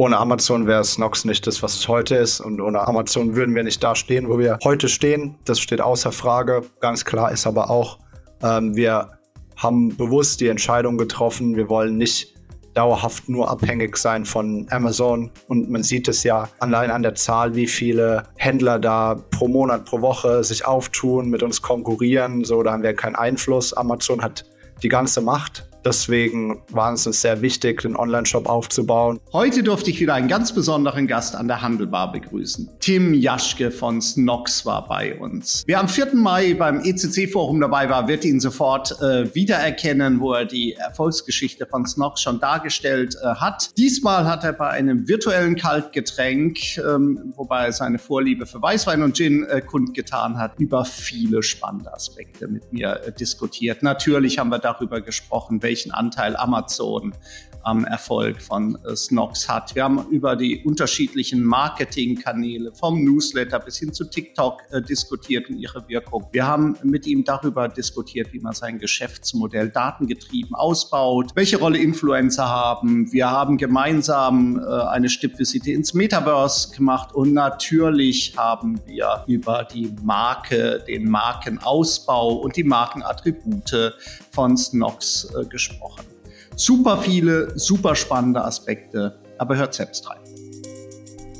ohne Amazon wäre Snox nicht das, was es heute ist. Und ohne Amazon würden wir nicht da stehen, wo wir heute stehen. Das steht außer Frage. Ganz klar ist aber auch, ähm, wir haben bewusst die Entscheidung getroffen, wir wollen nicht dauerhaft nur abhängig sein von Amazon. Und man sieht es ja allein an der Zahl, wie viele Händler da pro Monat, pro Woche sich auftun, mit uns konkurrieren. So, da haben wir keinen Einfluss. Amazon hat die ganze Macht Deswegen war es uns sehr wichtig, den Online-Shop aufzubauen. Heute durfte ich wieder einen ganz besonderen Gast an der Handelbar begrüßen. Tim Jaschke von Snox war bei uns. Wer am 4. Mai beim ECC-Forum dabei war, wird ihn sofort äh, wiedererkennen, wo er die Erfolgsgeschichte von Snox schon dargestellt äh, hat. Diesmal hat er bei einem virtuellen Kaltgetränk, ähm, wobei er seine Vorliebe für Weißwein und Gin äh, kundgetan hat, über viele spannende Aspekte mit mir äh, diskutiert. Natürlich haben wir darüber gesprochen, welchen Anteil Amazon am Erfolg von äh, Snox hat. Wir haben über die unterschiedlichen Marketingkanäle vom Newsletter bis hin zu TikTok äh, diskutiert und ihre Wirkung. Wir haben mit ihm darüber diskutiert, wie man sein Geschäftsmodell datengetrieben ausbaut, welche Rolle Influencer haben. Wir haben gemeinsam äh, eine Stippvisite ins Metaverse gemacht und natürlich haben wir über die Marke, den Markenausbau und die Markenattribute von Snox äh, gesprochen. Super viele, super spannende Aspekte, aber hört selbst rein.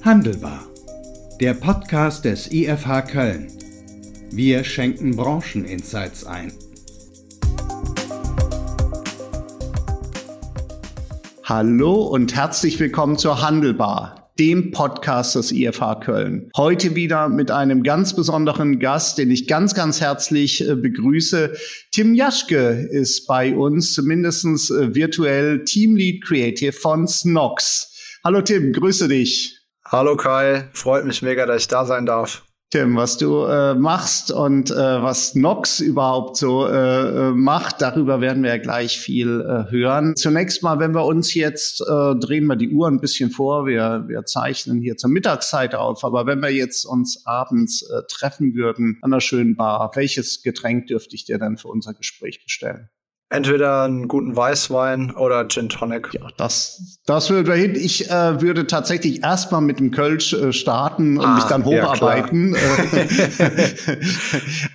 Handelbar. Der Podcast des IFH Köln. Wir schenken Brancheninsights ein. Hallo und herzlich willkommen zur Handelbar, dem Podcast des IFH Köln. Heute wieder mit einem ganz besonderen Gast, den ich ganz, ganz herzlich äh, begrüße. Tim Jaschke ist bei uns, zumindest äh, virtuell Teamlead Creative von Snox. Hallo Tim, grüße dich. Hallo Kai, freut mich mega, dass ich da sein darf. Tim, was du äh, machst und äh, was Nox überhaupt so äh, äh, macht, darüber werden wir ja gleich viel äh, hören. Zunächst mal, wenn wir uns jetzt, äh, drehen wir die Uhr ein bisschen vor, wir, wir zeichnen hier zur Mittagszeit auf, aber wenn wir jetzt uns abends äh, treffen würden an einer schönen Bar, welches Getränk dürfte ich dir dann für unser Gespräch bestellen? Entweder einen guten Weißwein oder Gin Tonic. Ja, das, das würde hin. Ich äh, würde tatsächlich erstmal mit dem Kölsch äh, starten und ah, mich dann hocharbeiten. Ja,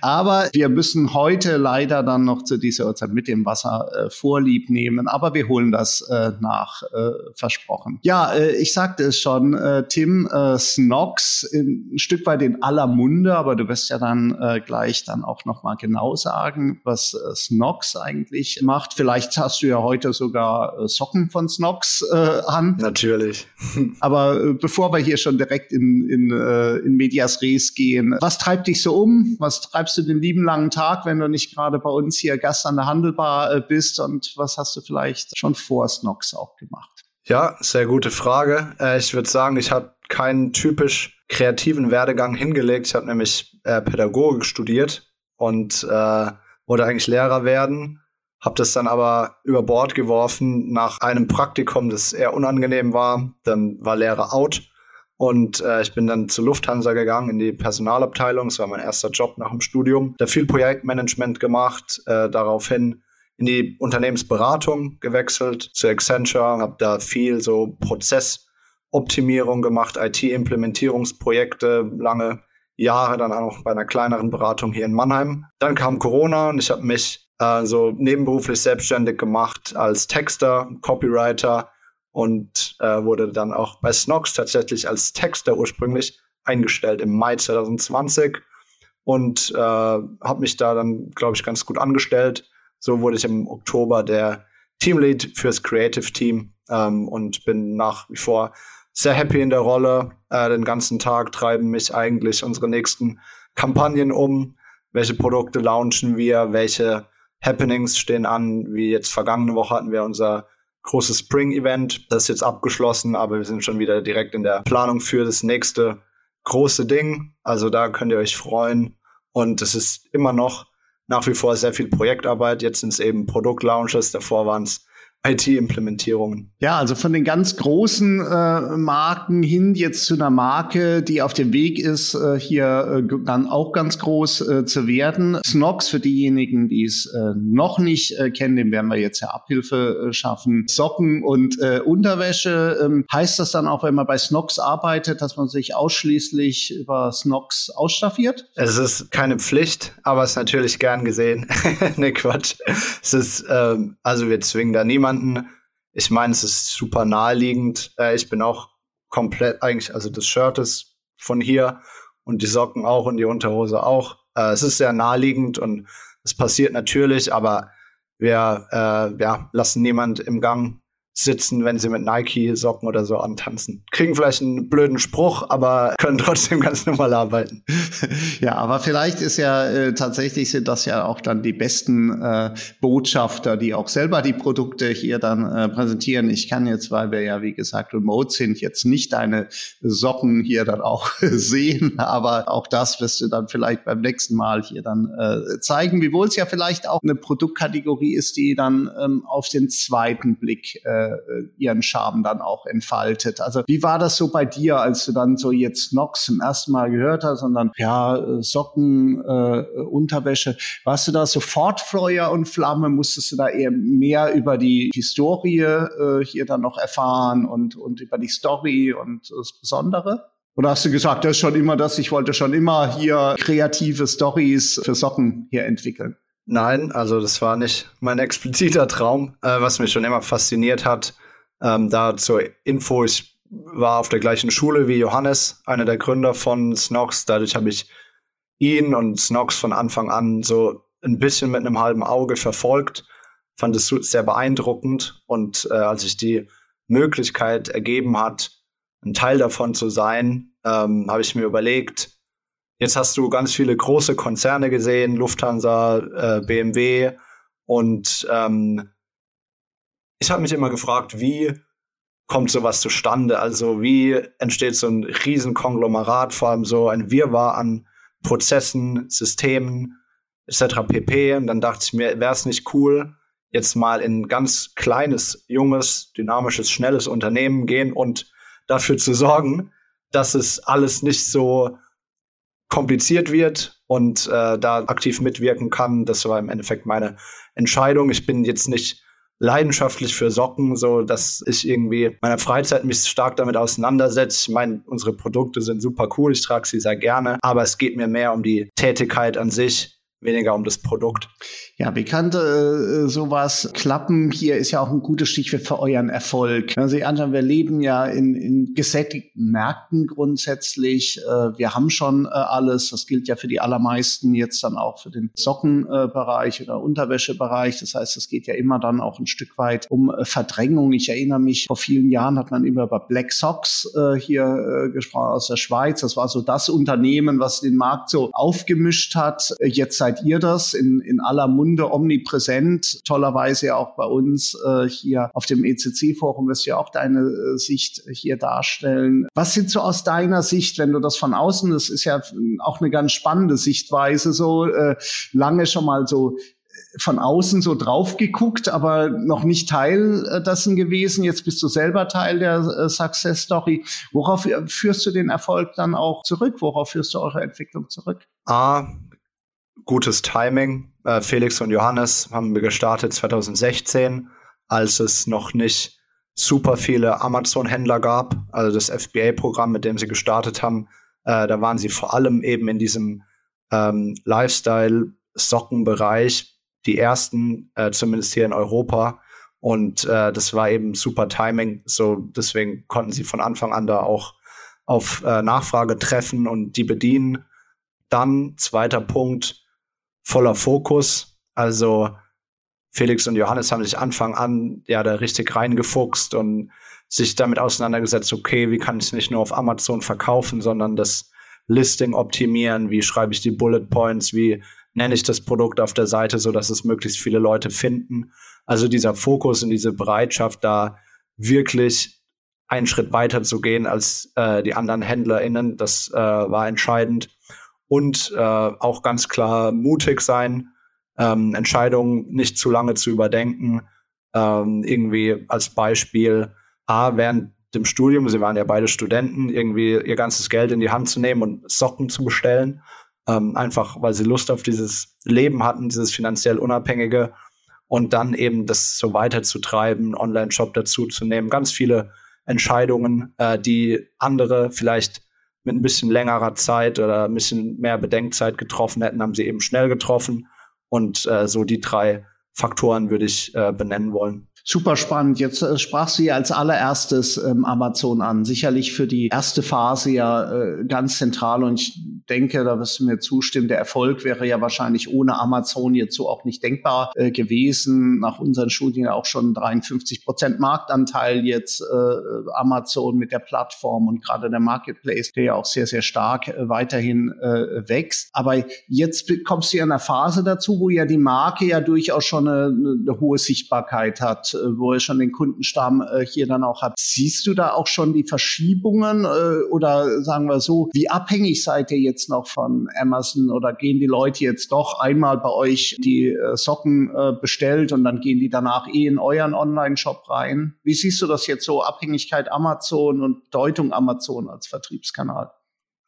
Aber wir müssen heute leider dann noch zu dieser Uhrzeit mit dem Wasser äh, Vorlieb nehmen. Aber wir holen das äh, nach, äh, versprochen. Ja, äh, ich sagte es schon, äh, Tim, äh, Snox, in, ein Stück weit in aller Munde, aber du wirst ja dann äh, gleich dann auch noch mal genau sagen, was äh, Snox eigentlich glücklich macht. Vielleicht hast du ja heute sogar äh, Socken von Snox äh, an. Natürlich. Aber äh, bevor wir hier schon direkt in, in, äh, in Medias Res gehen, was treibt dich so um? Was treibst du den lieben langen Tag, wenn du nicht gerade bei uns hier Gast an der Handelbar äh, bist? Und was hast du vielleicht schon vor Snox auch gemacht? Ja, sehr gute Frage. Ich würde sagen, ich habe keinen typisch kreativen Werdegang hingelegt. Ich habe nämlich äh, Pädagogik studiert und äh, wollte eigentlich Lehrer werden habe das dann aber über Bord geworfen nach einem Praktikum, das eher unangenehm war. Dann war Lehrer out und äh, ich bin dann zur Lufthansa gegangen in die Personalabteilung. Das war mein erster Job nach dem Studium. Da viel Projektmanagement gemacht, äh, daraufhin in die Unternehmensberatung gewechselt zu Accenture, habe da viel so Prozessoptimierung gemacht, IT-Implementierungsprojekte, lange Jahre dann auch bei einer kleineren Beratung hier in Mannheim. Dann kam Corona und ich habe mich also nebenberuflich selbstständig gemacht als Texter, Copywriter und äh, wurde dann auch bei Snox tatsächlich als Texter ursprünglich eingestellt im Mai 2020 und äh, habe mich da dann, glaube ich, ganz gut angestellt. So wurde ich im Oktober der Teamlead fürs Creative Team ähm, und bin nach wie vor sehr happy in der Rolle. Äh, den ganzen Tag treiben mich eigentlich unsere nächsten Kampagnen um. Welche Produkte launchen wir? Welche Happenings stehen an, wie jetzt vergangene Woche hatten wir unser großes Spring-Event. Das ist jetzt abgeschlossen, aber wir sind schon wieder direkt in der Planung für das nächste große Ding. Also da könnt ihr euch freuen. Und es ist immer noch nach wie vor sehr viel Projektarbeit. Jetzt sind es eben Produktlaunches. Davor waren es IT-Implementierungen. Ja, also von den ganz großen äh, Marken hin jetzt zu einer Marke, die auf dem Weg ist, äh, hier äh, dann auch ganz groß äh, zu werden. Snox für diejenigen, die es äh, noch nicht äh, kennen, dem werden wir jetzt ja Abhilfe schaffen. Socken und Unterwäsche. Ähm, heißt das dann auch, wenn man bei Snox arbeitet, dass man sich ausschließlich über Snox ausstaffiert? Es ist keine Pflicht, aber es ist natürlich gern gesehen. ne, Quatsch. Es ist, ähm, also wir zwingen da niemanden. Ich meine, es ist super naheliegend. Äh, ich bin auch komplett eigentlich, also das Shirt ist von hier und die Socken auch und die Unterhose auch. Äh, es ist sehr naheliegend und es passiert natürlich, aber wir äh, ja, lassen niemand im Gang sitzen, wenn sie mit Nike-Socken oder so antanzen. Kriegen vielleicht einen blöden Spruch, aber können trotzdem ganz normal arbeiten. Ja, aber vielleicht ist ja äh, tatsächlich sind das ja auch dann die besten äh, Botschafter, die auch selber die Produkte hier dann äh, präsentieren. Ich kann jetzt, weil wir ja wie gesagt remote sind, jetzt nicht deine Socken hier dann auch sehen, aber auch das wirst du dann vielleicht beim nächsten Mal hier dann äh, zeigen, wiewohl es ja vielleicht auch eine Produktkategorie ist, die dann ähm, auf den zweiten Blick äh, äh, ihren Charme dann auch entfaltet. Also wie war das so bei dir, als du dann so jetzt Nox zum ersten Mal gehört hast und dann ja äh, Socken, äh, Unterwäsche, warst du da sofort Feuer und Flamme? Musstest du da eher mehr über die Historie äh, hier dann noch erfahren und und über die Story und das Besondere? Oder hast du gesagt, das ist schon immer das, ich wollte schon immer hier kreative Stories für Socken hier entwickeln? Nein, also das war nicht mein expliziter Traum, äh, was mich schon immer fasziniert hat. Ähm, da zur Info, ich war auf der gleichen Schule wie Johannes, einer der Gründer von Snox. Dadurch habe ich ihn und Snox von Anfang an so ein bisschen mit einem halben Auge verfolgt. Fand es sehr beeindruckend und äh, als sich die Möglichkeit ergeben hat, ein Teil davon zu sein, ähm, habe ich mir überlegt, Jetzt hast du ganz viele große Konzerne gesehen, Lufthansa, äh, BMW. Und ähm, ich habe mich immer gefragt, wie kommt sowas zustande? Also wie entsteht so ein Riesenkonglomerat, vor allem so ein Wirrwarr an Prozessen, Systemen etc. pp. Und dann dachte ich mir, wäre es nicht cool, jetzt mal in ein ganz kleines, junges, dynamisches, schnelles Unternehmen gehen und dafür zu sorgen, dass es alles nicht so kompliziert wird und äh, da aktiv mitwirken kann. Das war im Endeffekt meine Entscheidung. Ich bin jetzt nicht leidenschaftlich für Socken, so dass ich irgendwie meiner Freizeit mich stark damit auseinandersetze. Ich meine, unsere Produkte sind super cool, ich trage sie sehr gerne, aber es geht mir mehr um die Tätigkeit an sich, weniger um das Produkt. Ja, wie kann äh, sowas klappen? Hier ist ja auch ein gutes Stichwort für euren Erfolg. Wenn Sie anschauen, wir leben ja in, in gesättigten Märkten grundsätzlich. Äh, wir haben schon äh, alles. Das gilt ja für die allermeisten jetzt dann auch für den Sockenbereich oder Unterwäschebereich. Das heißt, es geht ja immer dann auch ein Stück weit um äh, Verdrängung. Ich erinnere mich, vor vielen Jahren hat man immer über Black Socks äh, hier äh, gesprochen aus der Schweiz. Das war so das Unternehmen, was den Markt so aufgemischt hat. Äh, jetzt seid ihr das in, in aller Munde omnipräsent, tollerweise auch bei uns äh, hier auf dem ECC-Forum wirst du ja auch deine äh, Sicht hier darstellen. Was sind so aus deiner Sicht, wenn du das von außen, das ist ja auch eine ganz spannende Sichtweise, so äh, lange schon mal so äh, von außen so drauf geguckt, aber noch nicht Teil äh, dessen gewesen. Jetzt bist du selber Teil der äh, Success Story. Worauf führst du den Erfolg dann auch zurück? Worauf führst du eure Entwicklung zurück? Ah, gutes Timing. Äh, Felix und Johannes haben wir gestartet 2016, als es noch nicht super viele Amazon-Händler gab. Also das FBA-Programm, mit dem sie gestartet haben, äh, da waren sie vor allem eben in diesem ähm, Lifestyle-Sockenbereich die ersten, äh, zumindest hier in Europa. Und äh, das war eben super Timing. So deswegen konnten sie von Anfang an da auch auf äh, Nachfrage treffen und die bedienen. Dann zweiter Punkt, voller Fokus. Also Felix und Johannes haben sich Anfang an ja da richtig reingefuchst und sich damit auseinandergesetzt, okay, wie kann ich es nicht nur auf Amazon verkaufen, sondern das Listing optimieren, wie schreibe ich die Bullet Points, wie nenne ich das Produkt auf der Seite, so dass es möglichst viele Leute finden. Also dieser Fokus und diese Bereitschaft, da wirklich einen Schritt weiter zu gehen als äh, die anderen HändlerInnen, das äh, war entscheidend und äh, auch ganz klar mutig sein, ähm, Entscheidungen nicht zu lange zu überdenken, ähm, irgendwie als Beispiel, A, während dem Studium, sie waren ja beide Studenten, irgendwie ihr ganzes Geld in die Hand zu nehmen und Socken zu bestellen. Ähm, einfach, weil sie Lust auf dieses Leben hatten, dieses finanziell Unabhängige und dann eben das so weiterzutreiben, Online-Shop dazu zu nehmen. Ganz viele Entscheidungen, äh, die andere vielleicht mit ein bisschen längerer Zeit oder ein bisschen mehr Bedenkzeit getroffen hätten, haben sie eben schnell getroffen. Und äh, so die drei Faktoren würde ich äh, benennen wollen. Super spannend. Jetzt äh, sprachst du ja als allererstes ähm, Amazon an. Sicherlich für die erste Phase ja äh, ganz zentral. Und ich denke, da wirst du mir zustimmen, der Erfolg wäre ja wahrscheinlich ohne Amazon jetzt so auch nicht denkbar äh, gewesen. Nach unseren Studien auch schon 53 Prozent Marktanteil jetzt äh, Amazon mit der Plattform und gerade der Marketplace, der ja auch sehr, sehr stark äh, weiterhin äh, wächst. Aber jetzt kommst du ja in einer Phase dazu, wo ja die Marke ja durchaus schon eine, eine hohe Sichtbarkeit hat wo ihr schon den Kundenstamm äh, hier dann auch habt. Siehst du da auch schon die Verschiebungen äh, oder sagen wir so, wie abhängig seid ihr jetzt noch von Amazon oder gehen die Leute jetzt doch einmal bei euch die Socken bestellt und dann gehen die danach eh in euren Online-Shop rein? Wie siehst du das jetzt so, Abhängigkeit Amazon und Deutung Amazon als Vertriebskanal?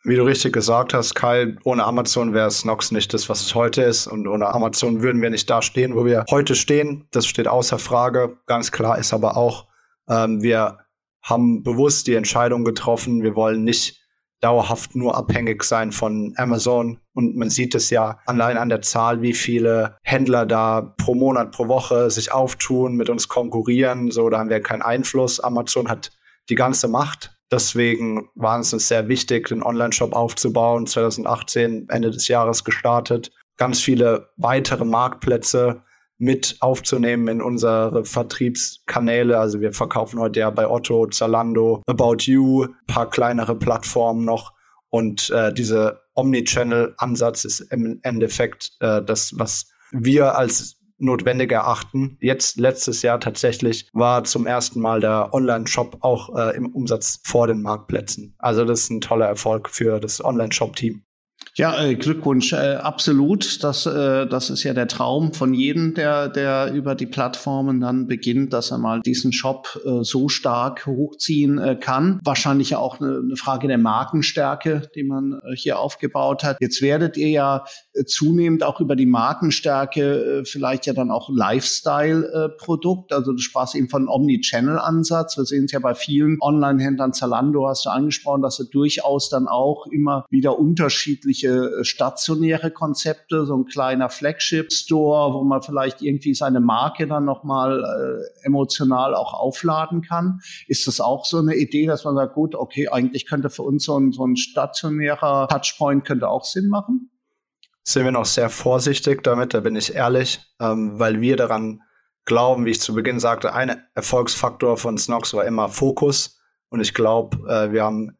Wie du richtig gesagt hast, Kai, ohne Amazon wäre Snox nicht das, was es heute ist. Und ohne Amazon würden wir nicht da stehen, wo wir heute stehen. Das steht außer Frage. Ganz klar ist aber auch, ähm, wir haben bewusst die Entscheidung getroffen, wir wollen nicht dauerhaft nur abhängig sein von Amazon. Und man sieht es ja allein an der Zahl, wie viele Händler da pro Monat, pro Woche sich auftun, mit uns konkurrieren. So, da haben wir keinen Einfluss. Amazon hat die ganze Macht Deswegen war es uns sehr wichtig, den Online-Shop aufzubauen. 2018, Ende des Jahres gestartet. Ganz viele weitere Marktplätze mit aufzunehmen in unsere Vertriebskanäle. Also wir verkaufen heute ja bei Otto, Zalando, About You, paar kleinere Plattformen noch. Und äh, dieser Omnichannel-Ansatz ist im Endeffekt äh, das, was wir als notwendig erachten. Jetzt letztes Jahr tatsächlich war zum ersten Mal der Online-Shop auch äh, im Umsatz vor den Marktplätzen. Also das ist ein toller Erfolg für das Online-Shop-Team. Ja, äh, Glückwunsch, äh, absolut. Das, äh, das ist ja der Traum von jedem, der, der über die Plattformen dann beginnt, dass er mal diesen Shop äh, so stark hochziehen kann. Wahrscheinlich auch eine, Frage der Markenstärke, die man hier aufgebaut hat. Jetzt werdet ihr ja zunehmend auch über die Markenstärke vielleicht ja dann auch Lifestyle-Produkt. Also du sprachst eben von Omnichannel-Ansatz. Wir sehen es ja bei vielen Online-Händlern, Zalando hast du angesprochen, dass sie durchaus dann auch immer wieder unterschiedliche unterschiedliche äh, stationäre Konzepte, so ein kleiner Flagship-Store, wo man vielleicht irgendwie seine Marke dann nochmal äh, emotional auch aufladen kann. Ist das auch so eine Idee, dass man sagt, gut, okay, eigentlich könnte für uns so ein, so ein stationärer Touchpoint könnte auch Sinn machen? Sind wir noch sehr vorsichtig damit, da bin ich ehrlich, ähm, weil wir daran glauben, wie ich zu Beginn sagte, ein Erfolgsfaktor von Snox war immer Fokus. Und ich glaube, äh, wir haben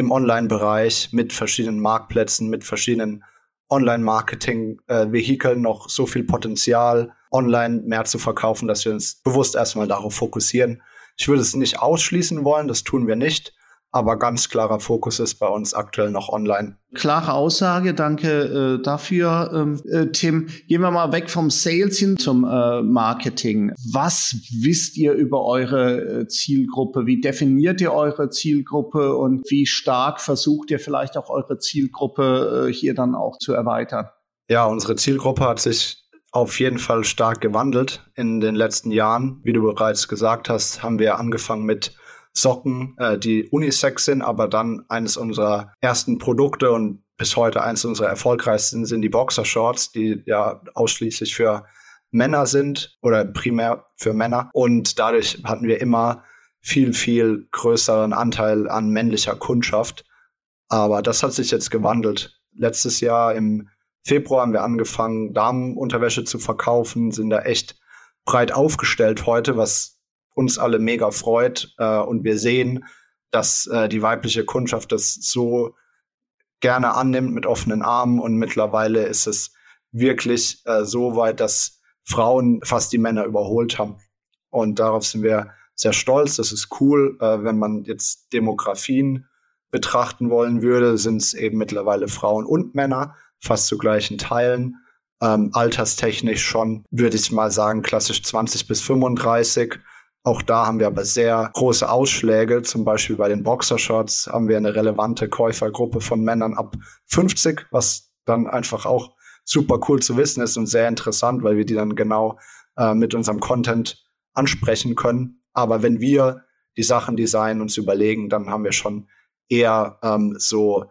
im Online-Bereich mit verschiedenen Marktplätzen, mit verschiedenen Online-Marketing-Vehikeln noch so viel Potenzial, online mehr zu verkaufen, dass wir uns bewusst erstmal darauf fokussieren. Ich würde es nicht ausschließen wollen, das tun wir nicht. Aber ganz klarer Fokus ist bei uns aktuell noch online. Klare Aussage, danke äh, dafür, ähm, äh, Tim. Gehen wir mal weg vom Sales hin zum äh, Marketing. Was wisst ihr über eure äh, Zielgruppe? Wie definiert ihr eure Zielgruppe und wie stark versucht ihr vielleicht auch eure Zielgruppe äh, hier dann auch zu erweitern? Ja, unsere Zielgruppe hat sich auf jeden Fall stark gewandelt in den letzten Jahren. Wie du bereits gesagt hast, haben wir angefangen mit Socken, äh, die Unisex sind, aber dann eines unserer ersten Produkte und bis heute eines unserer erfolgreichsten sind die Boxershorts, die ja ausschließlich für Männer sind oder primär für Männer. Und dadurch hatten wir immer viel, viel größeren Anteil an männlicher Kundschaft. Aber das hat sich jetzt gewandelt. Letztes Jahr im Februar haben wir angefangen, Damenunterwäsche zu verkaufen, sind da echt breit aufgestellt heute, was uns alle mega freut. Äh, und wir sehen, dass äh, die weibliche Kundschaft das so gerne annimmt mit offenen Armen. Und mittlerweile ist es wirklich äh, so weit, dass Frauen fast die Männer überholt haben. Und darauf sind wir sehr stolz. Das ist cool. Äh, wenn man jetzt Demografien betrachten wollen würde, sind es eben mittlerweile Frauen und Männer, fast zu gleichen Teilen. Ähm, alterstechnisch schon, würde ich mal sagen, klassisch 20 bis 35. Auch da haben wir aber sehr große Ausschläge. Zum Beispiel bei den Boxershorts haben wir eine relevante Käufergruppe von Männern ab 50, was dann einfach auch super cool zu wissen ist und sehr interessant, weil wir die dann genau äh, mit unserem Content ansprechen können. Aber wenn wir die Sachen designen, uns überlegen, dann haben wir schon eher ähm, so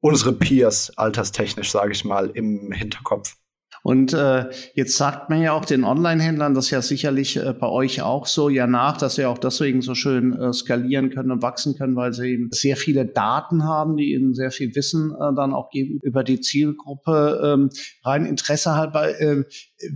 unsere Peers alterstechnisch, sage ich mal, im Hinterkopf. Und äh, jetzt sagt man ja auch den Online-Händlern, das ist ja sicherlich äh, bei euch auch so, ja nach, dass sie auch deswegen so schön äh, skalieren können und wachsen können, weil sie eben sehr viele Daten haben, die ihnen sehr viel Wissen äh, dann auch geben über die Zielgruppe. Ähm, rein Interesse halber, äh,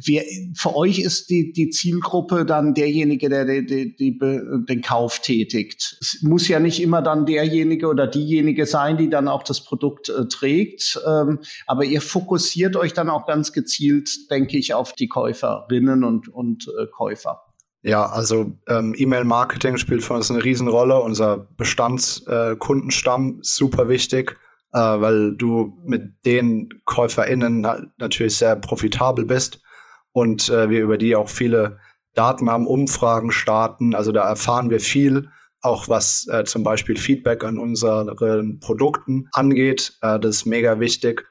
wer, für euch ist die, die Zielgruppe dann derjenige, der die, die, die, den Kauf tätigt. Es muss ja nicht immer dann derjenige oder diejenige sein, die dann auch das Produkt äh, trägt, ähm, aber ihr fokussiert euch dann auch ganz gezielt denke ich, auf die Käuferinnen und, und äh, Käufer. Ja, also ähm, E-Mail-Marketing spielt für uns eine Riesenrolle. Unser Bestandskundenstamm äh, super wichtig, äh, weil du mit den KäuferInnen natürlich sehr profitabel bist und äh, wir über die auch viele Daten haben, Umfragen starten. Also da erfahren wir viel, auch was äh, zum Beispiel Feedback an unseren Produkten angeht. Äh, das ist mega wichtig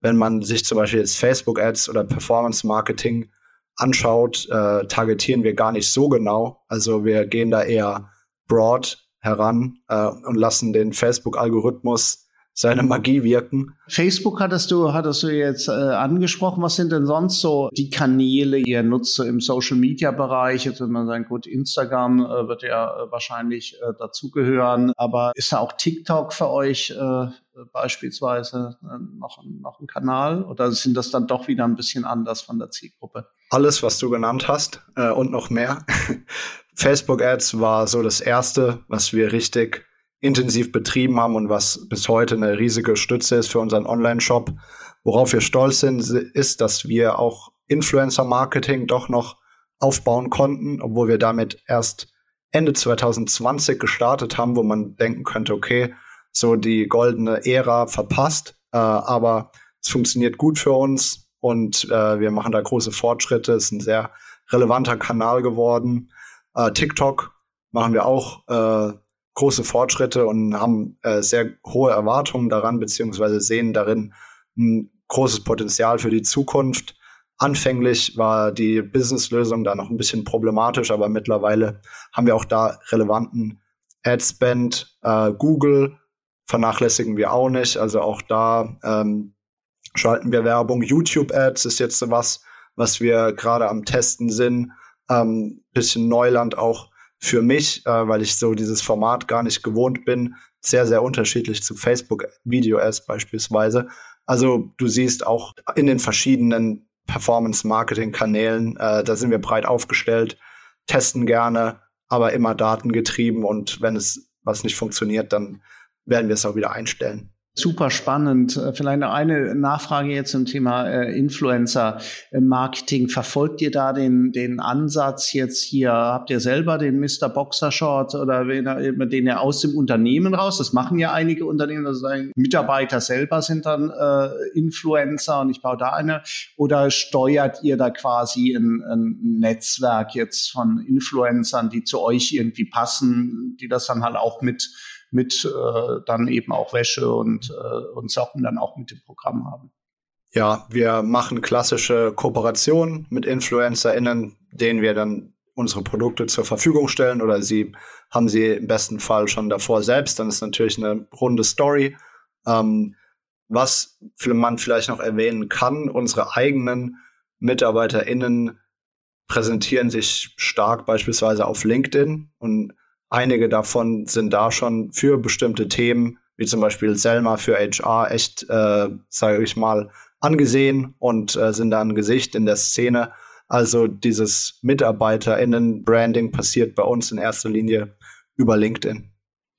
wenn man sich zum Beispiel jetzt Facebook-Ads oder Performance-Marketing anschaut, äh, targetieren wir gar nicht so genau. Also wir gehen da eher broad heran äh, und lassen den Facebook-Algorithmus seine Magie wirken. Facebook hattest du, hattest du jetzt äh, angesprochen. Was sind denn sonst so die Kanäle, die ihr nutzt so im Social Media Bereich? Jetzt würde man sagen, gut, Instagram äh, wird ja äh, wahrscheinlich äh, dazugehören. Aber ist da auch TikTok für euch äh, beispielsweise äh, noch, noch ein Kanal? Oder sind das dann doch wieder ein bisschen anders von der Zielgruppe? Alles, was du genannt hast äh, und noch mehr. Facebook Ads war so das erste, was wir richtig intensiv betrieben haben und was bis heute eine riesige Stütze ist für unseren Online-Shop. Worauf wir stolz sind, ist, dass wir auch Influencer-Marketing doch noch aufbauen konnten, obwohl wir damit erst Ende 2020 gestartet haben, wo man denken könnte, okay, so die goldene Ära verpasst, äh, aber es funktioniert gut für uns und äh, wir machen da große Fortschritte. Es ist ein sehr relevanter Kanal geworden. Äh, TikTok machen wir auch äh, große Fortschritte und haben äh, sehr hohe Erwartungen daran, beziehungsweise sehen darin ein großes Potenzial für die Zukunft. Anfänglich war die Businesslösung da noch ein bisschen problematisch, aber mittlerweile haben wir auch da relevanten Adspend. Äh, Google vernachlässigen wir auch nicht. Also auch da ähm, schalten wir Werbung. YouTube-Ads ist jetzt so was, was wir gerade am Testen sind. Ähm, bisschen Neuland auch für mich, äh, weil ich so dieses Format gar nicht gewohnt bin, sehr, sehr unterschiedlich zu Facebook Video Ads beispielsweise. Also du siehst auch in den verschiedenen Performance-Marketing-Kanälen, äh, da sind wir breit aufgestellt, testen gerne, aber immer datengetrieben und wenn es was nicht funktioniert, dann werden wir es auch wieder einstellen. Super spannend. Äh, vielleicht noch eine Nachfrage jetzt zum Thema äh, Influencer-Marketing. Verfolgt ihr da den, den Ansatz jetzt hier? Habt ihr selber den Mr. Boxer Short oder den ja aus dem Unternehmen raus? Das machen ja einige Unternehmen, also sagen, Mitarbeiter selber sind dann äh, Influencer und ich baue da eine. Oder steuert ihr da quasi ein, ein Netzwerk jetzt von Influencern, die zu euch irgendwie passen, die das dann halt auch mit mit äh, dann eben auch Wäsche und, äh, und Socken dann auch mit dem Programm haben. Ja, wir machen klassische Kooperationen mit InfluencerInnen, denen wir dann unsere Produkte zur Verfügung stellen oder sie haben sie im besten Fall schon davor selbst. Dann ist natürlich eine runde Story. Ähm, was man vielleicht noch erwähnen kann, unsere eigenen MitarbeiterInnen präsentieren sich stark beispielsweise auf LinkedIn und Einige davon sind da schon für bestimmte Themen, wie zum Beispiel Selma für HR, echt, äh, sage ich mal, angesehen und äh, sind da ein Gesicht in der Szene. Also dieses MitarbeiterInnen-Branding passiert bei uns in erster Linie über LinkedIn.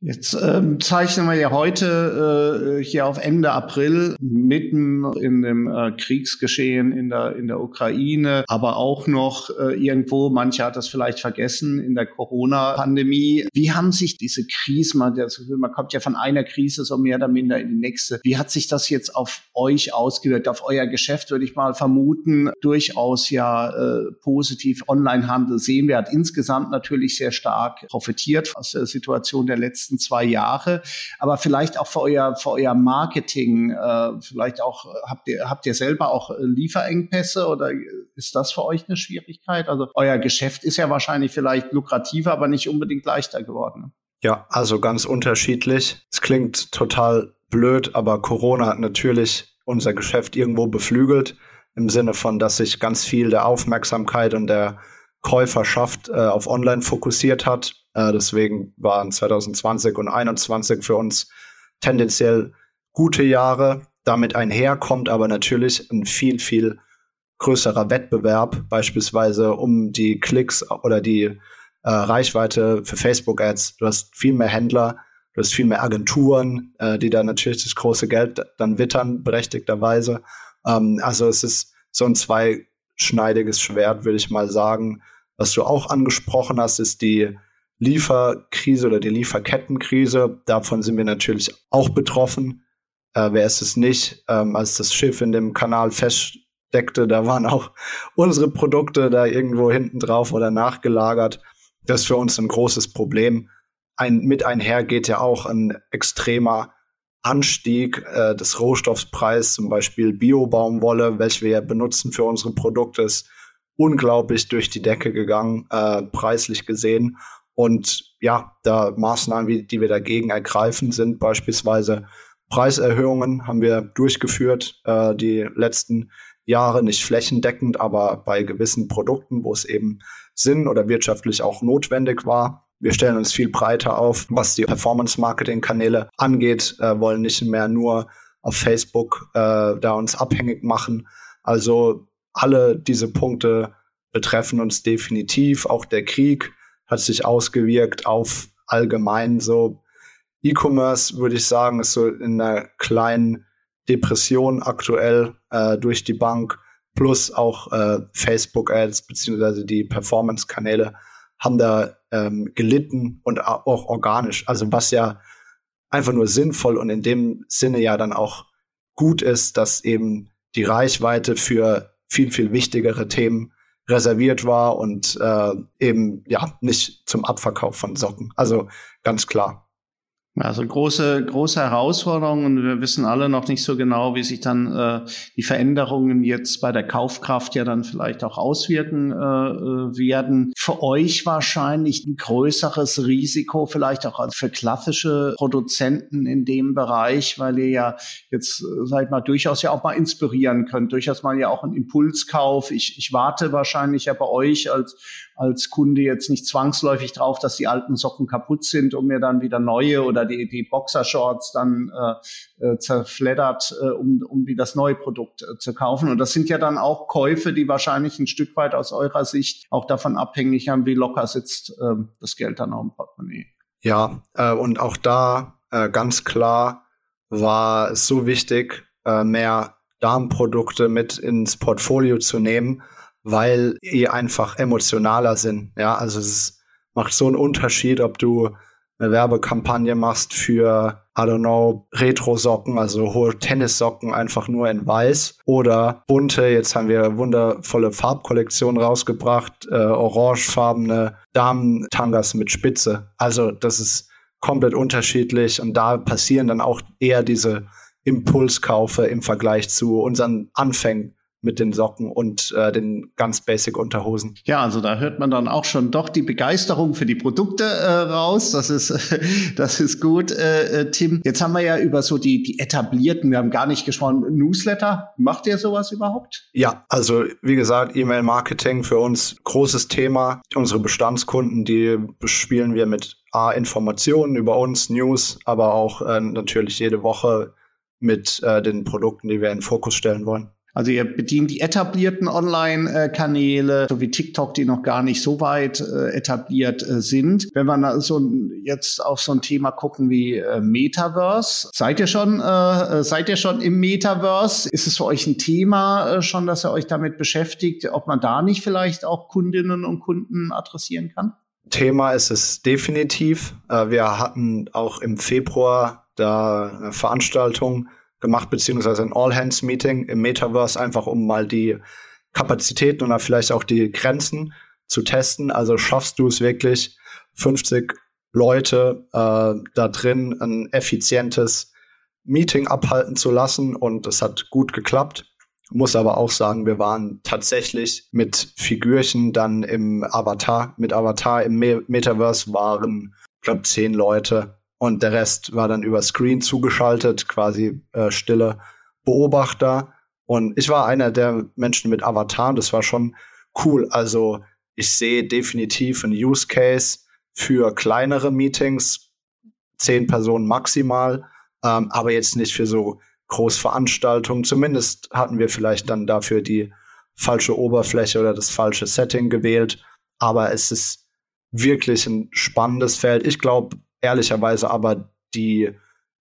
Jetzt ähm, zeichnen wir ja heute äh, hier auf Ende April mitten in dem äh, Kriegsgeschehen in der in der Ukraine, aber auch noch äh, irgendwo, manche hat das vielleicht vergessen, in der Corona-Pandemie. Wie haben sich diese Krisen, man, man kommt ja von einer Krise so mehr oder minder in die nächste, wie hat sich das jetzt auf euch ausgewirkt, auf euer Geschäft, würde ich mal vermuten, durchaus ja äh, positiv. Onlinehandel sehen wir, hat insgesamt natürlich sehr stark profitiert aus der Situation der letzten letzten zwei Jahre, aber vielleicht auch für euer, für euer Marketing, äh, vielleicht auch, habt ihr, habt ihr selber auch äh, Lieferengpässe oder ist das für euch eine Schwierigkeit? Also euer Geschäft ist ja wahrscheinlich vielleicht lukrativer, aber nicht unbedingt leichter geworden. Ja, also ganz unterschiedlich. Es klingt total blöd, aber Corona hat natürlich unser Geschäft irgendwo beflügelt, im Sinne von, dass sich ganz viel der Aufmerksamkeit und der Käuferschaft äh, auf Online fokussiert hat. Äh, deswegen waren 2020 und 2021 für uns tendenziell gute Jahre. Damit einher kommt aber natürlich ein viel, viel größerer Wettbewerb, beispielsweise um die Klicks oder die äh, Reichweite für Facebook-Ads. Du hast viel mehr Händler, du hast viel mehr Agenturen, äh, die da natürlich das große Geld dann wittern, berechtigterweise. Ähm, also es ist so ein zweischneidiges Schwert, würde ich mal sagen. Was du auch angesprochen hast, ist die Lieferkrise oder die Lieferkettenkrise. Davon sind wir natürlich auch betroffen. Äh, wer ist es nicht? Ähm, als das Schiff in dem Kanal feststeckte, da waren auch unsere Produkte da irgendwo hinten drauf oder nachgelagert. Das ist für uns ein großes Problem. Ein, mit einher geht ja auch ein extremer Anstieg äh, des Rohstoffpreises, zum Beispiel Biobaumwolle, welche wir benutzen für unsere Produkte, ist unglaublich durch die Decke gegangen, äh, preislich gesehen. Und ja, da Maßnahmen, die wir dagegen ergreifen, sind beispielsweise Preiserhöhungen haben wir durchgeführt, äh, die letzten Jahre nicht flächendeckend, aber bei gewissen Produkten, wo es eben Sinn oder wirtschaftlich auch notwendig war. Wir stellen uns viel breiter auf, was die Performance-Marketing-Kanäle angeht, äh, wollen nicht mehr nur auf Facebook äh, da uns abhängig machen. Also alle diese Punkte betreffen uns definitiv. Auch der Krieg hat sich ausgewirkt auf allgemein so E-Commerce, würde ich sagen, ist so in einer kleinen Depression aktuell äh, durch die Bank. Plus auch äh, Facebook-Ads beziehungsweise die Performance-Kanäle haben da ähm, gelitten und auch organisch. Also was ja einfach nur sinnvoll und in dem Sinne ja dann auch gut ist, dass eben die Reichweite für viel, viel wichtigere Themen reserviert war und äh, eben ja nicht zum Abverkauf von Socken. Also ganz klar. Also große, große Herausforderungen und wir wissen alle noch nicht so genau, wie sich dann äh, die Veränderungen jetzt bei der Kaufkraft ja dann vielleicht auch auswirken äh, äh werden. Für euch wahrscheinlich ein größeres Risiko, vielleicht auch für klassische Produzenten in dem Bereich, weil ihr ja jetzt, äh, sag ich mal, durchaus ja auch mal inspirieren könnt, durchaus mal ja auch einen Impulskauf. Ich, ich warte wahrscheinlich ja bei euch als als Kunde jetzt nicht zwangsläufig drauf, dass die alten Socken kaputt sind, um mir dann wieder neue oder die, die Boxershorts dann äh, äh, zerfleddert, äh, um, um wie das neue Produkt äh, zu kaufen. Und das sind ja dann auch Käufe, die wahrscheinlich ein Stück weit aus eurer Sicht auch davon abhängig haben, wie locker sitzt äh, das Geld dann auch im Portemonnaie. Ja, äh, und auch da äh, ganz klar war es so wichtig, äh, mehr Darmprodukte mit ins Portfolio zu nehmen, weil die einfach emotionaler sind. Ja, also es macht so einen Unterschied, ob du eine Werbekampagne machst für, I don't know, Retro-Socken, also hohe Tennissocken einfach nur in weiß oder bunte, jetzt haben wir wundervolle Farbkollektionen rausgebracht, äh, orangefarbene Damen-Tangas mit Spitze. Also das ist komplett unterschiedlich und da passieren dann auch eher diese Impulskaufe im Vergleich zu unseren Anfängen mit den Socken und äh, den ganz basic Unterhosen. Ja, also da hört man dann auch schon doch die Begeisterung für die Produkte äh, raus. Das ist das ist gut, äh, äh, Tim. Jetzt haben wir ja über so die die etablierten, wir haben gar nicht gesprochen, Newsletter. Macht ihr sowas überhaupt? Ja, also wie gesagt, E-Mail Marketing für uns großes Thema. Unsere Bestandskunden, die bespielen wir mit A Informationen über uns, News, aber auch äh, natürlich jede Woche mit äh, den Produkten, die wir in den Fokus stellen wollen. Also ihr bedient die etablierten Online-Kanäle, so wie TikTok, die noch gar nicht so weit äh, etabliert äh, sind. Wenn wir so jetzt auf so ein Thema gucken wie äh, Metaverse, seid ihr schon, seid ihr schon im Metaverse? Ist es für euch ein Thema schon, dass ihr euch damit beschäftigt, ob man da nicht vielleicht auch Kundinnen und Kunden adressieren kann? Thema ist es definitiv. Wir hatten auch im Februar da eine Veranstaltung gemacht, beziehungsweise ein All-Hands-Meeting im Metaverse, einfach um mal die Kapazitäten oder vielleicht auch die Grenzen zu testen. Also schaffst du es wirklich, 50 Leute äh, da drin ein effizientes Meeting abhalten zu lassen und es hat gut geklappt. Muss aber auch sagen, wir waren tatsächlich mit Figürchen dann im Avatar, mit Avatar im Me Metaverse waren, glaube zehn Leute und der Rest war dann über Screen zugeschaltet, quasi äh, stille Beobachter. Und ich war einer der Menschen mit Avatar, das war schon cool. Also ich sehe definitiv einen Use Case für kleinere Meetings, zehn Personen maximal, ähm, aber jetzt nicht für so Großveranstaltungen. Zumindest hatten wir vielleicht dann dafür die falsche Oberfläche oder das falsche Setting gewählt. Aber es ist wirklich ein spannendes Feld. Ich glaube, ehrlicherweise aber die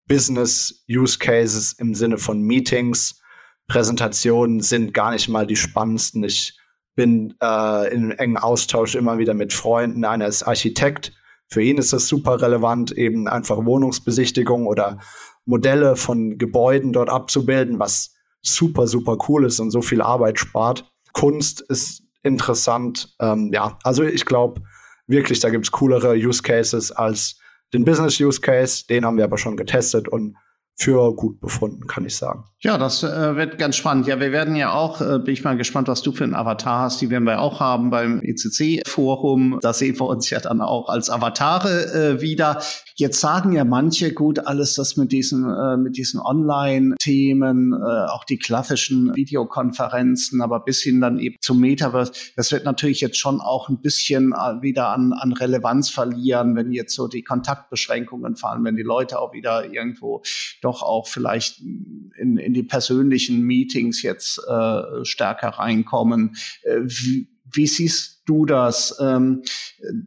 Business Use Cases im Sinne von Meetings, Präsentationen sind gar nicht mal die spannendsten. Ich bin äh, in engen Austausch immer wieder mit Freunden. Einer ist Architekt. Für ihn ist das super relevant, eben einfach Wohnungsbesichtigung oder Modelle von Gebäuden dort abzubilden, was super, super cool ist und so viel Arbeit spart. Kunst ist interessant. Ähm, ja, also ich glaube wirklich, da gibt's coolere Use Cases als den Business Use Case, den haben wir aber schon getestet und für gut befunden, kann ich sagen. Ja, das äh, wird ganz spannend. Ja, wir werden ja auch, äh, bin ich mal gespannt, was du für einen Avatar hast. Die werden wir auch haben beim ECC-Forum. Da sehen wir uns ja dann auch als Avatare äh, wieder. Jetzt sagen ja manche, gut, alles das mit diesen, äh, mit diesen Online-Themen, äh, auch die klassischen Videokonferenzen, aber bis hin dann eben zum Metaverse, das wird natürlich jetzt schon auch ein bisschen äh, wieder an, an Relevanz verlieren, wenn jetzt so die Kontaktbeschränkungen fallen, wenn die Leute auch wieder irgendwo doch auch vielleicht in, in die persönlichen Meetings jetzt äh, stärker reinkommen. Äh, wie, wie siehst du das ähm,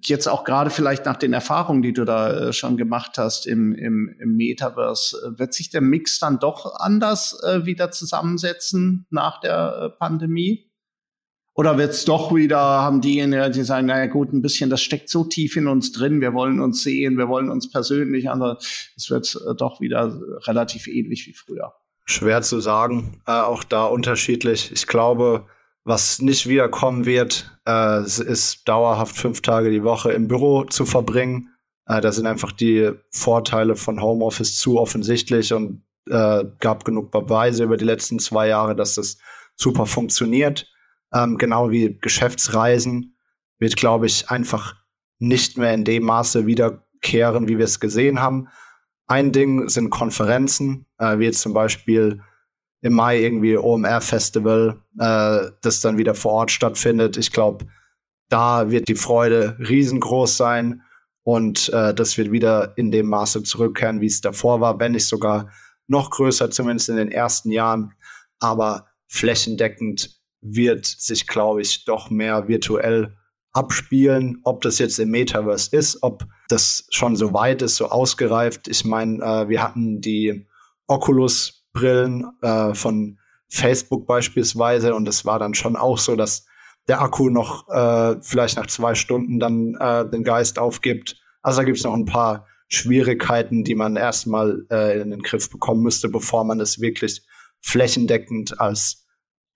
jetzt auch gerade vielleicht nach den Erfahrungen, die du da äh, schon gemacht hast im, im, im Metaverse? Wird sich der Mix dann doch anders äh, wieder zusammensetzen nach der äh, Pandemie? Oder wird's doch wieder, haben diejenigen, die sagen, naja gut, ein bisschen, das steckt so tief in uns drin, wir wollen uns sehen, wir wollen uns persönlich, aber es wird äh, doch wieder relativ ähnlich wie früher. Schwer zu sagen, äh, auch da unterschiedlich. Ich glaube, was nicht wiederkommen wird, äh, ist dauerhaft fünf Tage die Woche im Büro zu verbringen. Äh, da sind einfach die Vorteile von Homeoffice zu offensichtlich und äh, gab genug Beweise über die letzten zwei Jahre, dass das super funktioniert ähm, genau wie Geschäftsreisen, wird, glaube ich, einfach nicht mehr in dem Maße wiederkehren, wie wir es gesehen haben. Ein Ding sind Konferenzen, äh, wie jetzt zum Beispiel im Mai irgendwie OMR-Festival, äh, das dann wieder vor Ort stattfindet. Ich glaube, da wird die Freude riesengroß sein und äh, das wird wieder in dem Maße zurückkehren, wie es davor war, wenn nicht sogar noch größer, zumindest in den ersten Jahren. Aber flächendeckend wird sich, glaube ich, doch mehr virtuell abspielen. Ob das jetzt im Metaverse ist, ob das schon so weit ist, so ausgereift. Ich meine, äh, wir hatten die Oculus-Brillen äh, von Facebook beispielsweise und es war dann schon auch so, dass der Akku noch äh, vielleicht nach zwei Stunden dann äh, den Geist aufgibt. Also da gibt es noch ein paar Schwierigkeiten, die man erstmal äh, in den Griff bekommen müsste, bevor man es wirklich flächendeckend als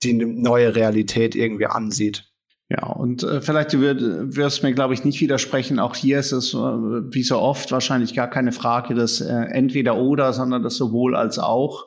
die neue Realität irgendwie ansieht. Ja, und äh, vielleicht wird, wirst du mir, glaube ich, nicht widersprechen. Auch hier ist es, äh, wie so oft, wahrscheinlich gar keine Frage des äh, entweder oder, sondern das sowohl als auch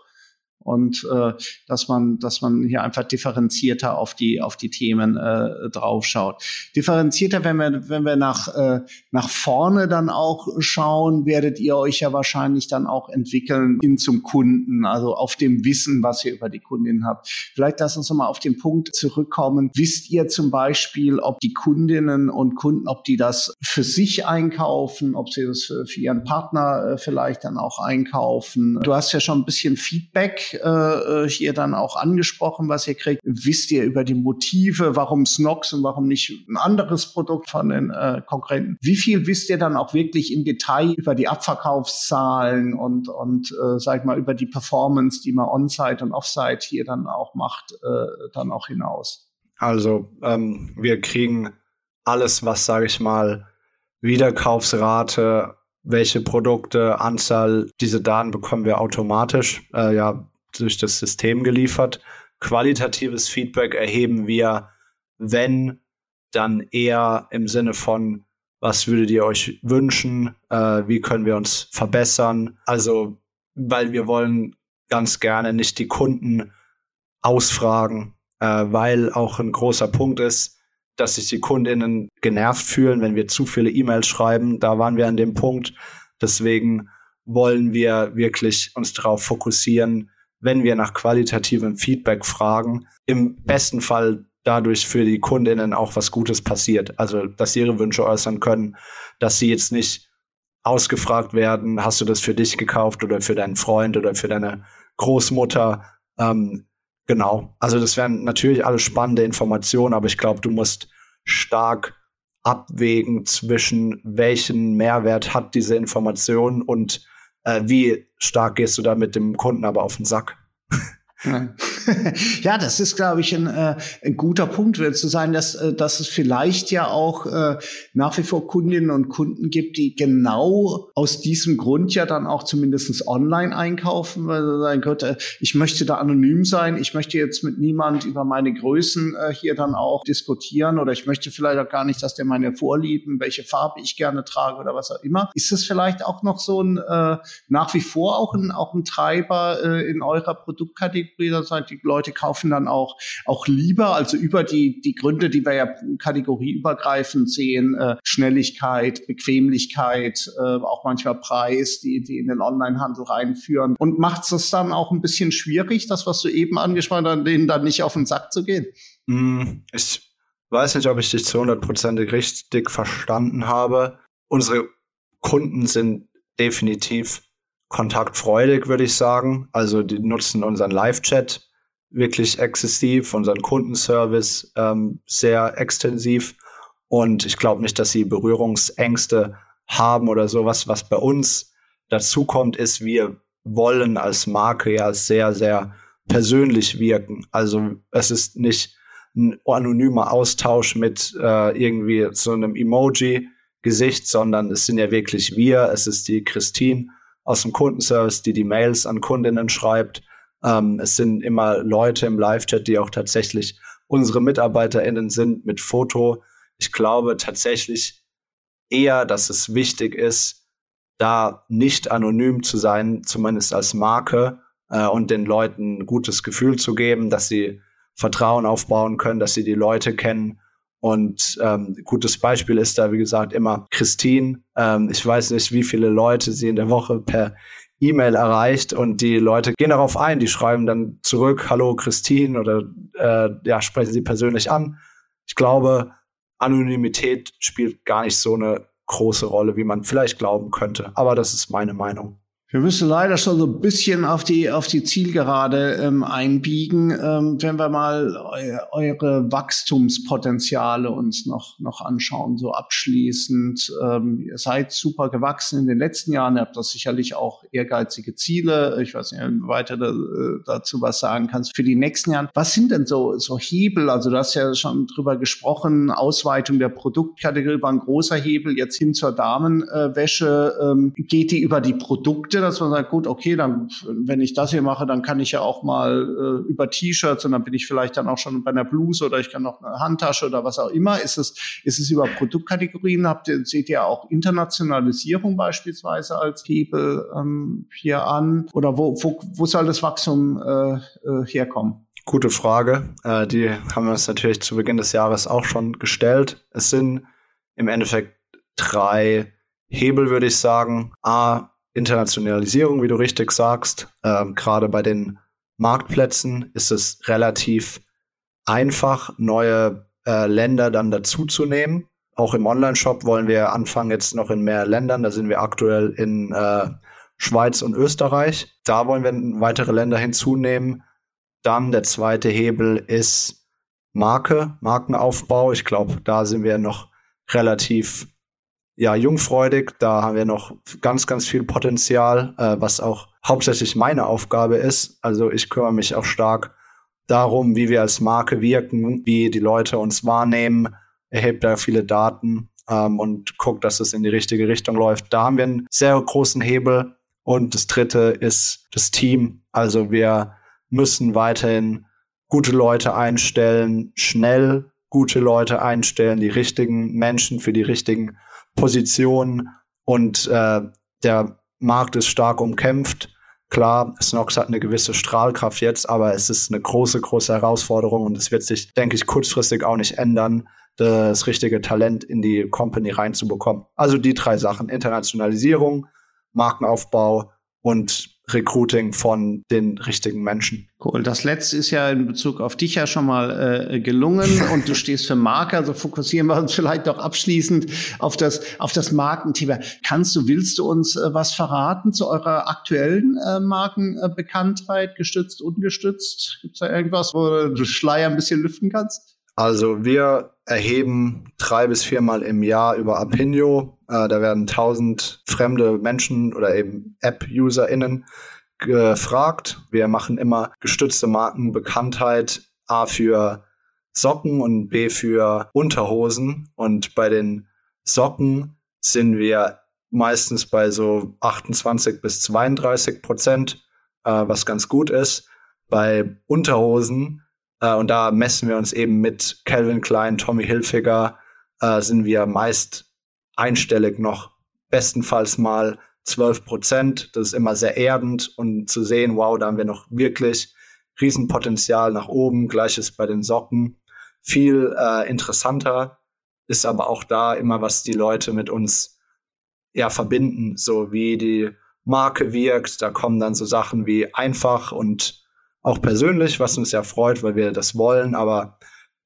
und äh, dass man, dass man hier einfach differenzierter auf die auf die Themen äh, draufschaut. Differenzierter, wenn wir wenn wir nach äh, nach vorne dann auch schauen, werdet ihr euch ja wahrscheinlich dann auch entwickeln hin zum Kunden, also auf dem Wissen, was ihr über die Kundin habt. Vielleicht lass uns noch mal auf den Punkt zurückkommen. Wisst ihr zum Beispiel, ob die Kundinnen und Kunden, ob die das für sich einkaufen, ob sie das für, für ihren Partner äh, vielleicht dann auch einkaufen? Du hast ja schon ein bisschen Feedback äh, hier dann auch angesprochen, was ihr kriegt. Wisst ihr über die Motive, warum Snox und warum nicht ein anderes Produkt von den äh, Konkurrenten? Wie viel wisst ihr dann auch wirklich im Detail über die Abverkaufszahlen und, und äh, sag ich mal, über die Performance, die man on-site und off-site hier dann auch macht, äh, dann auch hinaus? Also ähm, wir kriegen alles, was, sage ich mal, Wiederkaufsrate, welche Produkte, Anzahl, diese Daten bekommen wir automatisch äh, ja durch das System geliefert. Qualitatives Feedback erheben wir, wenn dann eher im Sinne von, was würdet ihr euch wünschen, äh, wie können wir uns verbessern. Also, weil wir wollen ganz gerne nicht die Kunden ausfragen, äh, weil auch ein großer Punkt ist, dass sich die Kundinnen genervt fühlen, wenn wir zu viele E-Mails schreiben. Da waren wir an dem Punkt. Deswegen wollen wir wirklich uns darauf fokussieren, wenn wir nach qualitativem Feedback fragen, im besten Fall dadurch für die Kundinnen auch was Gutes passiert. Also, dass sie ihre Wünsche äußern können, dass sie jetzt nicht ausgefragt werden, hast du das für dich gekauft oder für deinen Freund oder für deine Großmutter? Ähm, Genau. Also das wären natürlich alle spannende Informationen, aber ich glaube, du musst stark abwägen zwischen welchen Mehrwert hat diese Information und äh, wie stark gehst du da mit dem Kunden aber auf den Sack. ja, das ist, glaube ich, ein, äh, ein guter Punkt, wird zu sein, dass, äh, dass es vielleicht ja auch äh, nach wie vor Kundinnen und Kunden gibt, die genau aus diesem Grund ja dann auch zumindest online einkaufen, weil sie sagen, Gott, äh, ich möchte da anonym sein, ich möchte jetzt mit niemand über meine Größen äh, hier dann auch diskutieren oder ich möchte vielleicht auch gar nicht, dass der meine Vorlieben, welche Farbe ich gerne trage oder was auch immer. Ist das vielleicht auch noch so ein äh, nach wie vor auch ein, auch ein Treiber äh, in eurer Produktkategorie? Hybrider sein. Die Leute kaufen dann auch, auch lieber, also über die, die Gründe, die wir ja kategorieübergreifend sehen, äh, Schnelligkeit, Bequemlichkeit, äh, auch manchmal Preis, die, die in den Onlinehandel reinführen. Und macht es dann auch ein bisschen schwierig, das, was du eben angesprochen hast, denen dann nicht auf den Sack zu gehen? Mm, ich weiß nicht, ob ich dich zu hundertprozentig richtig verstanden habe. Unsere Kunden sind definitiv kontaktfreudig, würde ich sagen. Also die nutzen unseren Live-Chat wirklich exzessiv, unseren Kundenservice ähm, sehr extensiv. Und ich glaube nicht, dass sie Berührungsängste haben oder sowas. Was bei uns dazu kommt, ist, wir wollen als Marke ja sehr, sehr persönlich wirken. Also es ist nicht ein anonymer Austausch mit äh, irgendwie so einem Emoji-Gesicht, sondern es sind ja wirklich wir. Es ist die Christine aus dem Kundenservice, die die Mails an Kundinnen schreibt. Ähm, es sind immer Leute im Live-Chat, die auch tatsächlich unsere MitarbeiterInnen sind mit Foto. Ich glaube tatsächlich eher, dass es wichtig ist, da nicht anonym zu sein, zumindest als Marke, äh, und den Leuten ein gutes Gefühl zu geben, dass sie Vertrauen aufbauen können, dass sie die Leute kennen und ähm, gutes Beispiel ist da, wie gesagt, immer Christine. Ähm, ich weiß nicht, wie viele Leute sie in der Woche per E-Mail erreicht und die Leute gehen darauf ein, die schreiben dann zurück, hallo Christine oder äh, ja, sprechen sie persönlich an. Ich glaube, Anonymität spielt gar nicht so eine große Rolle, wie man vielleicht glauben könnte. Aber das ist meine Meinung. Wir müssen leider schon so ein bisschen auf die, auf die Zielgerade ähm, einbiegen, ähm, wenn wir mal eu eure Wachstumspotenziale uns noch, noch anschauen, so abschließend. Ähm, ihr seid super gewachsen in den letzten Jahren, ihr habt das sicherlich auch ehrgeizige Ziele. Ich weiß nicht, weiter da, äh, dazu was sagen kannst für die nächsten Jahre. Was sind denn so, so Hebel? Also du hast ja schon drüber gesprochen, Ausweitung der Produktkategorie war ein großer Hebel, jetzt hin zur Damenwäsche. Ähm, geht die über die Produkte? Dass man sagt, gut, okay, dann, wenn ich das hier mache, dann kann ich ja auch mal äh, über T-Shirts und dann bin ich vielleicht dann auch schon bei einer Bluse oder ich kann noch eine Handtasche oder was auch immer. Ist es, ist es über Produktkategorien? Habt ihr, seht ihr auch Internationalisierung beispielsweise als Hebel ähm, hier an? Oder wo, wo, wo soll das Wachstum äh, äh, herkommen? Gute Frage. Äh, die haben wir uns natürlich zu Beginn des Jahres auch schon gestellt. Es sind im Endeffekt drei Hebel, würde ich sagen. A, Internationalisierung, wie du richtig sagst. Ähm, Gerade bei den Marktplätzen ist es relativ einfach, neue äh, Länder dann dazuzunehmen. Auch im Online-Shop wollen wir anfangen jetzt noch in mehr Ländern. Da sind wir aktuell in äh, Schweiz und Österreich. Da wollen wir weitere Länder hinzunehmen. Dann der zweite Hebel ist Marke, Markenaufbau. Ich glaube, da sind wir noch relativ ja, jungfreudig. Da haben wir noch ganz, ganz viel Potenzial, äh, was auch hauptsächlich meine Aufgabe ist. Also ich kümmere mich auch stark darum, wie wir als Marke wirken, wie die Leute uns wahrnehmen, erhebt da viele Daten ähm, und guckt, dass es in die richtige Richtung läuft. Da haben wir einen sehr großen Hebel. Und das dritte ist das Team. Also wir müssen weiterhin gute Leute einstellen, schnell gute Leute einstellen, die richtigen Menschen für die richtigen Positionen. Und äh, der Markt ist stark umkämpft. Klar, Snox hat eine gewisse Strahlkraft jetzt, aber es ist eine große, große Herausforderung und es wird sich, denke ich, kurzfristig auch nicht ändern, das richtige Talent in die Company reinzubekommen. Also die drei Sachen, Internationalisierung, Markenaufbau und Recruiting von den richtigen Menschen. Cool. Das letzte ist ja in Bezug auf dich ja schon mal äh, gelungen und du stehst für Marke. Also fokussieren wir uns vielleicht doch abschließend auf das, auf das Markenthema. Kannst du, willst du uns äh, was verraten zu eurer aktuellen äh, Markenbekanntheit, gestützt, ungestützt? Gibt es da irgendwas, wo du Schleier ein bisschen lüften kannst? Also wir erheben drei bis viermal im Jahr über Apinio. Äh, da werden tausend fremde Menschen oder eben App-UserInnen gefragt. Wir machen immer gestützte Markenbekanntheit A für Socken und B für Unterhosen. Und bei den Socken sind wir meistens bei so 28 bis 32 Prozent, äh, was ganz gut ist. Bei Unterhosen äh, und da messen wir uns eben mit Calvin Klein, Tommy Hilfiger, äh, sind wir meist einstellig noch, bestenfalls mal 12 Prozent. Das ist immer sehr erdend und zu sehen, wow, da haben wir noch wirklich Riesenpotenzial nach oben. Gleiches bei den Socken. Viel äh, interessanter ist aber auch da immer, was die Leute mit uns ja verbinden, so wie die Marke wirkt. Da kommen dann so Sachen wie einfach und auch persönlich, was uns ja freut, weil wir das wollen, aber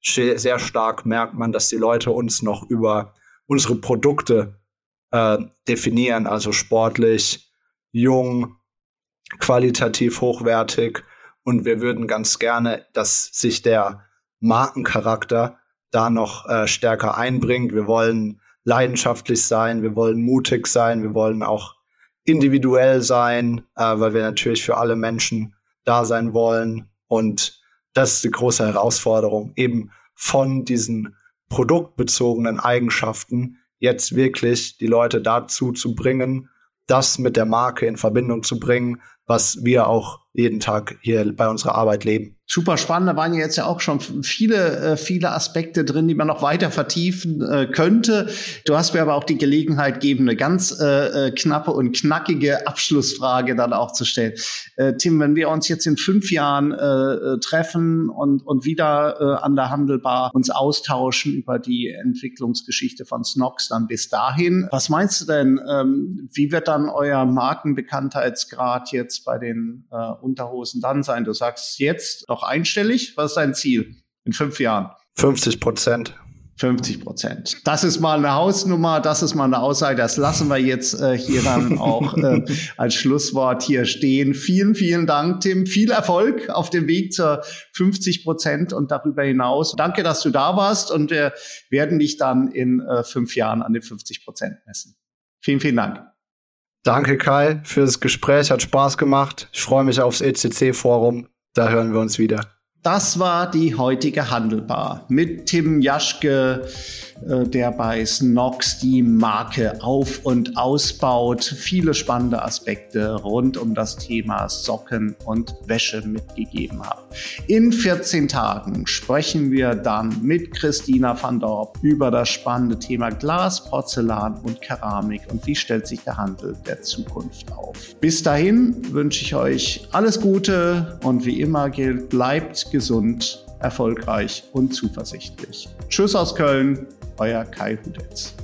sehr stark merkt man, dass die Leute uns noch über unsere Produkte äh, definieren, also sportlich, jung, qualitativ hochwertig und wir würden ganz gerne, dass sich der Markencharakter da noch äh, stärker einbringt. Wir wollen leidenschaftlich sein, wir wollen mutig sein, wir wollen auch individuell sein, äh, weil wir natürlich für alle Menschen da sein wollen. Und das ist die große Herausforderung, eben von diesen produktbezogenen Eigenschaften jetzt wirklich die Leute dazu zu bringen, das mit der Marke in Verbindung zu bringen, was wir auch jeden Tag hier bei unserer Arbeit leben. Super spannend. Da waren ja jetzt ja auch schon viele, äh, viele Aspekte drin, die man noch weiter vertiefen äh, könnte. Du hast mir aber auch die Gelegenheit gegeben, eine ganz äh, knappe und knackige Abschlussfrage dann auch zu stellen. Tim, wenn wir uns jetzt in fünf Jahren treffen und, und wieder an der Handelbar uns austauschen über die Entwicklungsgeschichte von Snox, dann bis dahin. Was meinst du denn, ähm, wie wird dann euer Markenbekanntheitsgrad jetzt bei den Unterhosen dann sein? Du sagst jetzt noch einstellig. Was ist dein Ziel in fünf Jahren? 50 Prozent. 50 Prozent. Das ist mal eine Hausnummer, das ist mal eine Aussage, das lassen wir jetzt äh, hier dann auch äh, als Schlusswort hier stehen. Vielen, vielen Dank, Tim. Viel Erfolg auf dem Weg zur 50 Prozent und darüber hinaus. Danke, dass du da warst und wir werden dich dann in äh, fünf Jahren an den 50 Prozent messen. Vielen, vielen Dank. Danke, Kai, für das Gespräch. Hat Spaß gemacht. Ich freue mich aufs ECC-Forum. Da hören wir uns wieder. Das war die heutige Handelbar mit Tim Jaschke, äh, der bei Snox die Marke auf- und ausbaut. Viele spannende Aspekte rund um das Thema Socken und Wäsche mitgegeben hat. In 14 Tagen sprechen wir dann mit Christina van Dorp über das spannende Thema Glas, Porzellan und Keramik und wie stellt sich der Handel der Zukunft auf. Bis dahin wünsche ich euch alles Gute und wie immer gilt, bleibt gesund, erfolgreich und zuversichtlich. Tschüss aus Köln, euer Kai Hudetz.